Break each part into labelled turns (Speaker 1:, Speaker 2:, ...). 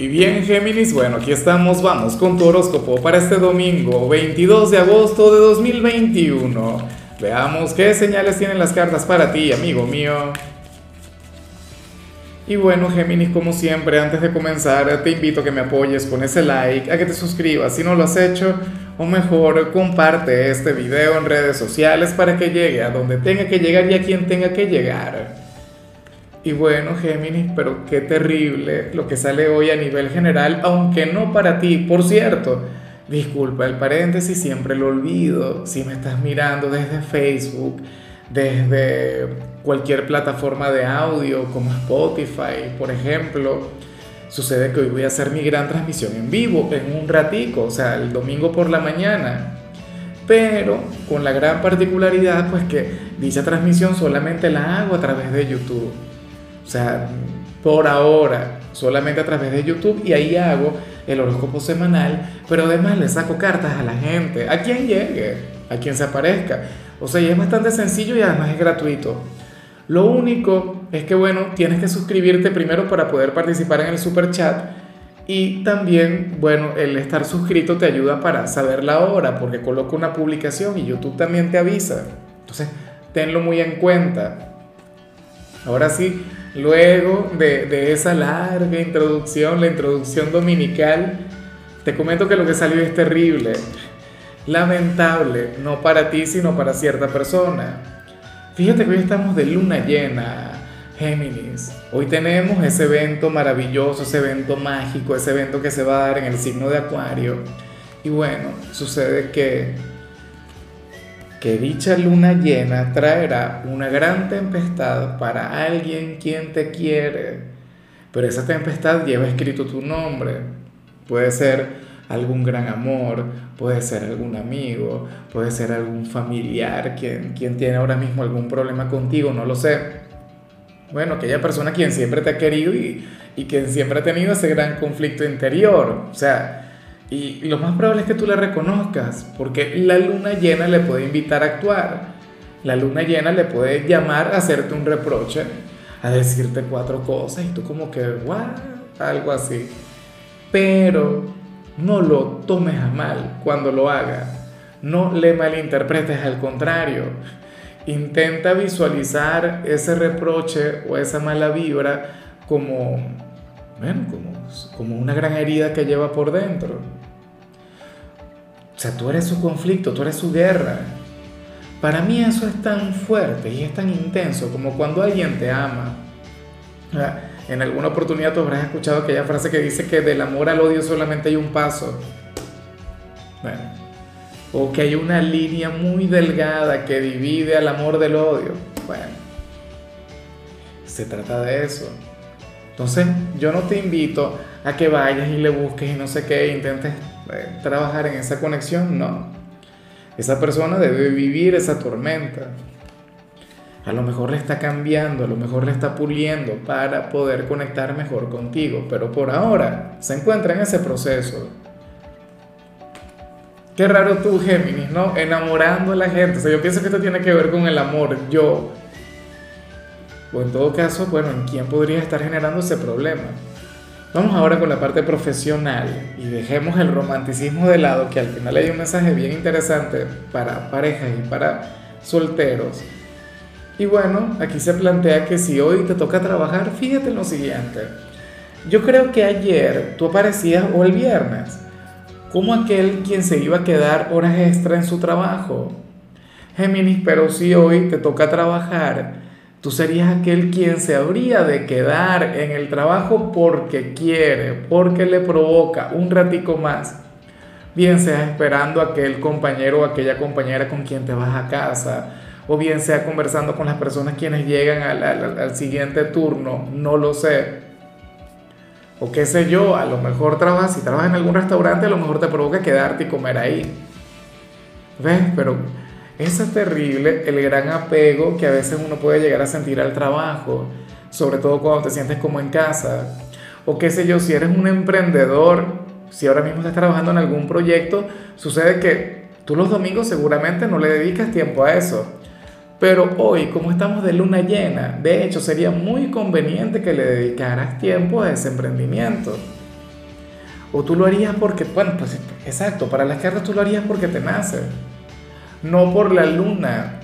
Speaker 1: Y bien, Géminis, bueno, aquí estamos, vamos con tu horóscopo para este domingo, 22 de agosto de 2021. Veamos qué señales tienen las cartas para ti, amigo mío. Y bueno, Géminis, como siempre, antes de comenzar, te invito a que me apoyes con ese like, a que te suscribas si no lo has hecho, o mejor, comparte este video en redes sociales para que llegue a donde tenga que llegar y a quien tenga que llegar. Y bueno, Géminis, pero qué terrible lo que sale hoy a nivel general, aunque no para ti. Por cierto, disculpa el paréntesis, siempre lo olvido. Si me estás mirando desde Facebook, desde cualquier plataforma de audio como Spotify, por ejemplo, sucede que hoy voy a hacer mi gran transmisión en vivo, en un ratico, o sea, el domingo por la mañana. Pero con la gran particularidad, pues que dicha transmisión solamente la hago a través de YouTube. O sea, por ahora, solamente a través de YouTube y ahí hago el horóscopo semanal, pero además le saco cartas a la gente, a quien llegue, a quien se aparezca. O sea, y es bastante sencillo y además es gratuito. Lo único es que, bueno, tienes que suscribirte primero para poder participar en el super chat y también, bueno, el estar suscrito te ayuda para saber la hora, porque coloco una publicación y YouTube también te avisa. Entonces, tenlo muy en cuenta. Ahora sí, Luego de, esa larga introducción, la introducción dominical, te comento que lo que salió es terrible, lamentable, no para ti, sino para cierta persona. Fíjate que hoy estamos de luna llena, Géminis. Hoy tenemos ese evento maravilloso, ese evento mágico, ese evento que se va a dar en el signo de Acuario. Y bueno, sucede que que dicha luna llena traerá una gran tempestad para alguien quien te quiere. Pero esa tempestad lleva escrito tu nombre. Puede ser algún gran amor, puede ser algún amigo, puede ser algún familiar quien, quien tiene ahora mismo algún problema contigo, no lo sé. Bueno, aquella persona quien siempre te ha querido y, y quien siempre ha tenido ese gran conflicto interior. O sea, y lo más probable es que tú la reconozcas, porque la luna llena le puede invitar a actuar. La luna llena le puede llamar a hacerte un reproche, a decirte cuatro cosas y tú como que, ¿what? Algo así. Pero no lo tomes a mal cuando lo haga. No le malinterpretes, al contrario. Intenta visualizar ese reproche o esa mala vibra como, bueno, como, como una gran herida que lleva por dentro. O sea, tú eres su conflicto, tú eres su guerra. Para mí eso es tan fuerte y es tan intenso como cuando alguien te ama. En alguna oportunidad tú habrás escuchado aquella frase que dice que del amor al odio solamente hay un paso. Bueno, o que hay una línea muy delgada que divide al amor del odio. Bueno, se trata de eso. Entonces, yo no te invito a que vayas y le busques y no sé qué, intentes trabajar en esa conexión, no. Esa persona debe vivir esa tormenta. A lo mejor le está cambiando, a lo mejor le está puliendo para poder conectar mejor contigo, pero por ahora se encuentra en ese proceso. Qué raro tú, Géminis, ¿no? Enamorando a la gente. O sea, yo pienso que esto tiene que ver con el amor. Yo, o en todo caso, bueno, ¿en quién podría estar generando ese problema? Vamos ahora con la parte profesional y dejemos el romanticismo de lado, que al final hay un mensaje bien interesante para parejas y para solteros. Y bueno, aquí se plantea que si hoy te toca trabajar, fíjate en lo siguiente. Yo creo que ayer tú aparecías o el viernes como aquel quien se iba a quedar horas extra en su trabajo. Géminis, pero si hoy te toca trabajar, Tú serías aquel quien se habría de quedar en el trabajo porque quiere, porque le provoca un ratico más. Bien sea esperando a aquel compañero o aquella compañera con quien te vas a casa, o bien sea conversando con las personas quienes llegan al, siguiente turno, no lo sé. O qué sé yo, a lo mejor trabajas, si trabajas en algún restaurante, a lo mejor te provoca quedarte y comer ahí. ¿Ves? Pero es terrible el gran apego que a veces uno puede llegar a sentir al trabajo, sobre todo cuando te sientes como en casa. O qué sé yo, si eres un emprendedor, si ahora mismo estás trabajando en algún proyecto, sucede que tú los domingos seguramente no le dedicas tiempo a eso. Pero hoy, como estamos de luna llena, de hecho sería muy conveniente que le dedicaras tiempo a ese emprendimiento. O tú lo harías porque, bueno, pues exacto, para las cartas tú lo harías porque te nace, no por la luna.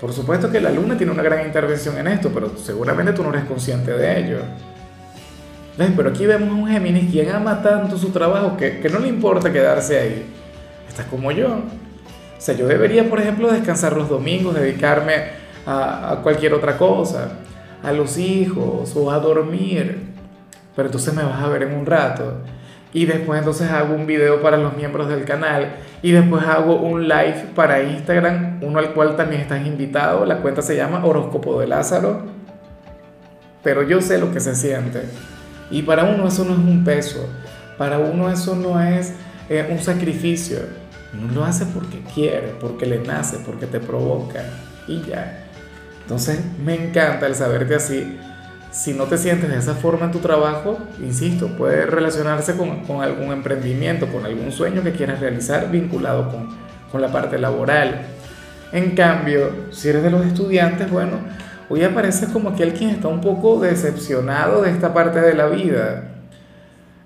Speaker 1: Por supuesto que la luna tiene una gran intervención en esto, pero seguramente tú no eres consciente de ello. ¿Ves? Pero aquí vemos a un Géminis quien ama tanto su trabajo que, que no le importa quedarse ahí. Estás como yo. O sea, yo debería, por ejemplo, descansar los domingos, dedicarme a, cualquier otra cosa, a los hijos o a dormir. Pero entonces me vas a ver en un rato y después entonces hago un video para los miembros del canal y después hago un live para Instagram, uno al cual también estás invitado, la cuenta se llama Horóscopo de Lázaro, pero yo sé lo que se siente. Y para uno eso no es un peso, para uno eso no es eh, un sacrificio, uno lo hace porque quiere, porque le nace, porque te provoca y ya. Entonces me encanta el saberte así si no te sientes de esa forma en tu trabajo, insisto, puede relacionarse con, con algún emprendimiento, con algún sueño que quieras realizar vinculado con, con la parte laboral. En cambio, si eres de los estudiantes, bueno, hoy apareces como aquel quien está un poco decepcionado de esta parte de la vida.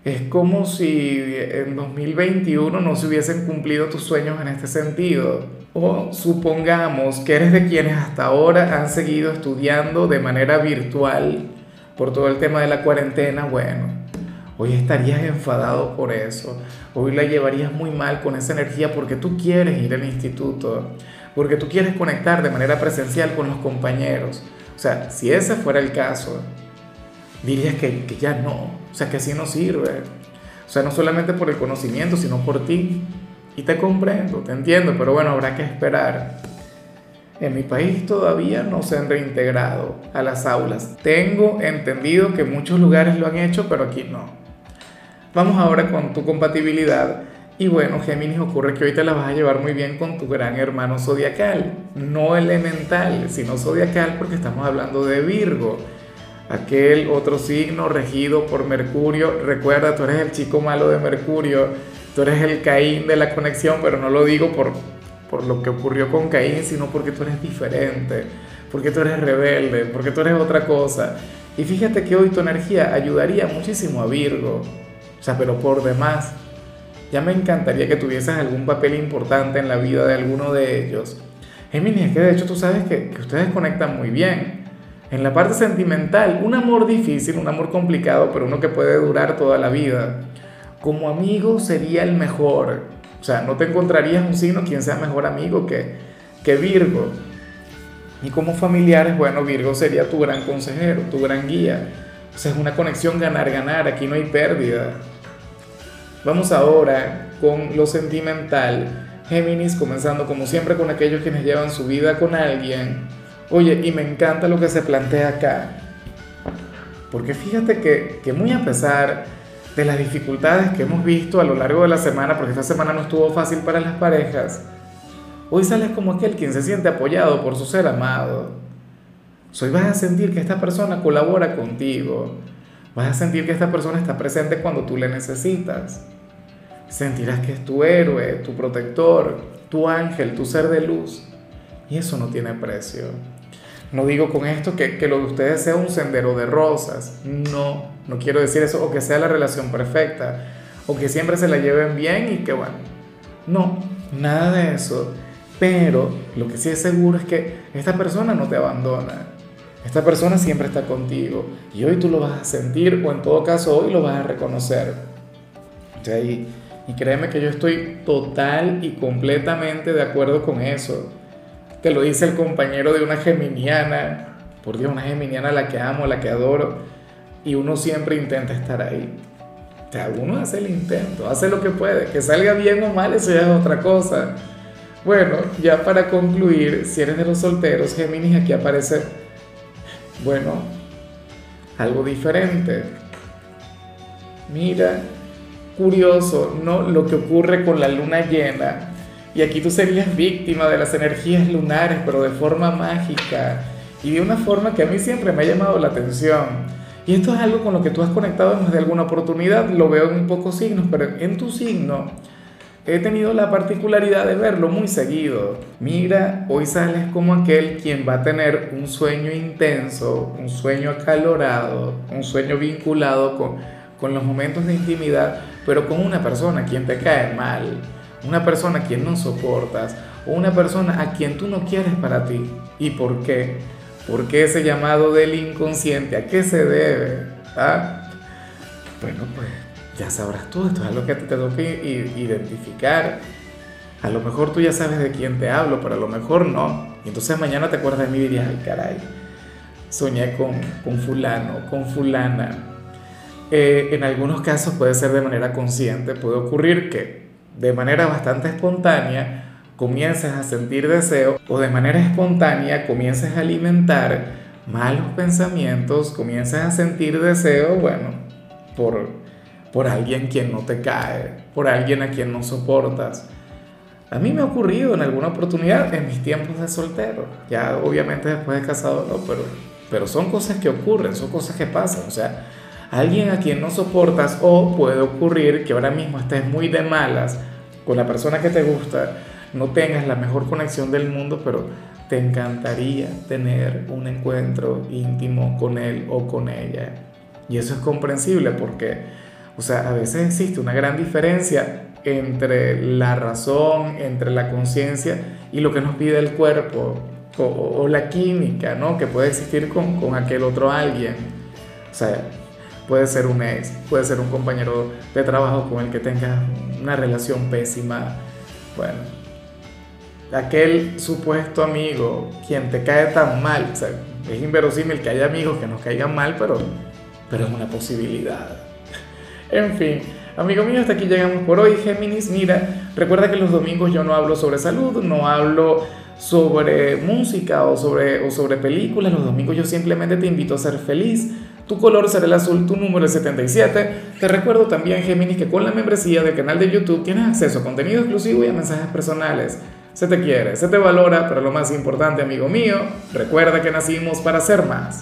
Speaker 1: Es como si en 2021 no se hubiesen cumplido tus sueños en este sentido. O supongamos que eres de quienes hasta ahora han seguido estudiando de manera virtual por todo el tema de la cuarentena. Bueno, hoy estarías enfadado por eso. Hoy la llevarías muy mal con esa energía porque tú quieres ir al instituto, porque tú quieres conectar de manera presencial con los compañeros. O sea, si ese fuera el caso, dirías que, que ya no, o sea, que así no sirve. O sea, no solamente por el conocimiento, sino por ti. Y te comprendo, te entiendo, pero bueno, habrá que esperar. En mi país todavía no se han reintegrado a las aulas. Tengo entendido que muchos lugares lo han hecho, pero aquí no. Vamos ahora con tu compatibilidad. Y bueno, Géminis, ocurre que hoy te la vas a llevar muy bien con tu gran hermano zodiacal. No elemental, sino zodiacal porque estamos hablando de Virgo aquel otro signo regido por Mercurio. Recuerda, tú eres el chico malo de Mercurio, tú eres el Caín de la conexión, pero no lo digo por, por lo que ocurrió con Caín, sino porque tú eres diferente, porque tú eres rebelde, porque tú eres otra cosa. Y fíjate que hoy tu energía ayudaría muchísimo a Virgo, o sea, pero por demás. Ya me encantaría que tuvieses algún papel importante en la vida de alguno de ellos. Géminis, es que de hecho tú sabes que, que ustedes conectan muy bien en la parte sentimental, un amor difícil, un amor complicado, pero uno que puede durar toda la vida. Como amigo sería el mejor. O sea, no te encontrarías un signo quien sea mejor amigo que, que Virgo. Y como familiares, bueno, Virgo sería tu gran consejero, tu gran guía. O sea, es una conexión ganar-ganar, aquí no hay pérdida. Vamos ahora con lo sentimental. Géminis, comenzando como siempre con aquellos quienes llevan su vida con alguien Oye, y me encanta lo que se plantea acá. Porque fíjate que, que muy a pesar de las dificultades que hemos visto a lo largo de la semana, porque esta semana no estuvo fácil para las parejas, hoy sales como aquel quien se siente apoyado por su ser amado. Hoy vas a sentir que esta persona colabora contigo. Vas a sentir que esta persona está presente cuando tú le necesitas. Sentirás que es tu héroe, tu protector, tu ángel, tu ser de luz. Y eso no tiene precio. No digo con esto que, que, lo de ustedes sea un sendero de rosas. No, no quiero decir eso. O que sea la relación perfecta. O que siempre se la lleven bien y que bueno. No, nada de eso. Pero lo que sí es seguro es que esta persona no te abandona. Esta persona siempre está contigo. Y hoy tú lo vas a sentir o en todo caso hoy lo vas a reconocer. y, y créeme que yo estoy total y completamente de acuerdo con eso. Te lo dice el compañero de una geminiana, por Dios, una geminiana a la que amo, a la que adoro, y uno siempre intenta estar ahí. O sea, uno hace el intento, hace lo que puede, que salga bien o mal, eso ya es otra cosa. Bueno, ya para concluir, si eres de los solteros, Géminis, aquí aparece, bueno, algo diferente. Mira, curioso, ¿no? Lo que ocurre con la luna llena y aquí tú serías víctima de las energías lunares, pero de forma mágica y de una forma que a mí siempre me ha llamado la atención. Y esto es algo con lo que tú has conectado en más de alguna oportunidad, lo veo en pocos signos, pero en tu signo he tenido la particularidad de verlo muy seguido. Mira, hoy sales como aquel quien va a tener un sueño intenso, un sueño acalorado, un sueño vinculado con, con los momentos de intimidad, pero con una persona quien te cae mal, una persona a quien no soportas, o una persona a quien tú no quieres para ti. ¿Y por qué? ¿Por qué ese llamado del inconsciente? ¿A qué se debe? ¿Ah? Bueno, pues ya sabrás tú, esto es algo que te tengo que identificar. A lo mejor tú ya sabes de quién te hablo, pero a lo mejor no. Y entonces mañana te acuerdas de mí y dirías, ay caray, soñé con, con fulano, con fulana. Eh, en algunos casos puede ser de manera consciente, puede ocurrir que de manera bastante espontánea comiences a sentir deseo o de manera espontánea comiences a alimentar malos pensamientos, comiences a sentir deseo, bueno, por, por alguien quien no te cae, por alguien a quien no soportas. A mí me ha ocurrido en alguna oportunidad en mis tiempos de soltero, ya obviamente después de casado no, pero, pero son cosas que ocurren, son cosas que pasan, o sea, alguien a quien no soportas o puede ocurrir que ahora mismo estés muy de malas con la persona que te gusta, no tengas la mejor conexión del mundo, pero te encantaría tener un encuentro íntimo con él o con ella. Y eso es comprensible porque, o sea, a veces existe una gran diferencia entre la razón, entre la conciencia y lo que nos pide el cuerpo o, la química, ¿no? Que puede existir con, con aquel otro alguien. O sea, puede ser un ex, puede ser un compañero de trabajo con el que tengas una relación pésima. Bueno, aquel supuesto amigo, quien te cae tan mal, o sea, es inverosímil que haya amigos que nos caigan mal, pero, pero es una posibilidad. En fin, amigo mío, hasta aquí llegamos por hoy. Géminis, mira, recuerda que los domingos yo no hablo sobre salud, no hablo sobre música o sobre, o sobre películas. Los domingos yo simplemente te invito a ser feliz tu color será el azul, tu número es 77. Te recuerdo también, Géminis, que con la membresía del canal de YouTube tienes acceso a contenido exclusivo y a mensajes personales. Se te quiere, se te valora, pero lo más importante, amigo mío, recuerda que nacimos para ser más.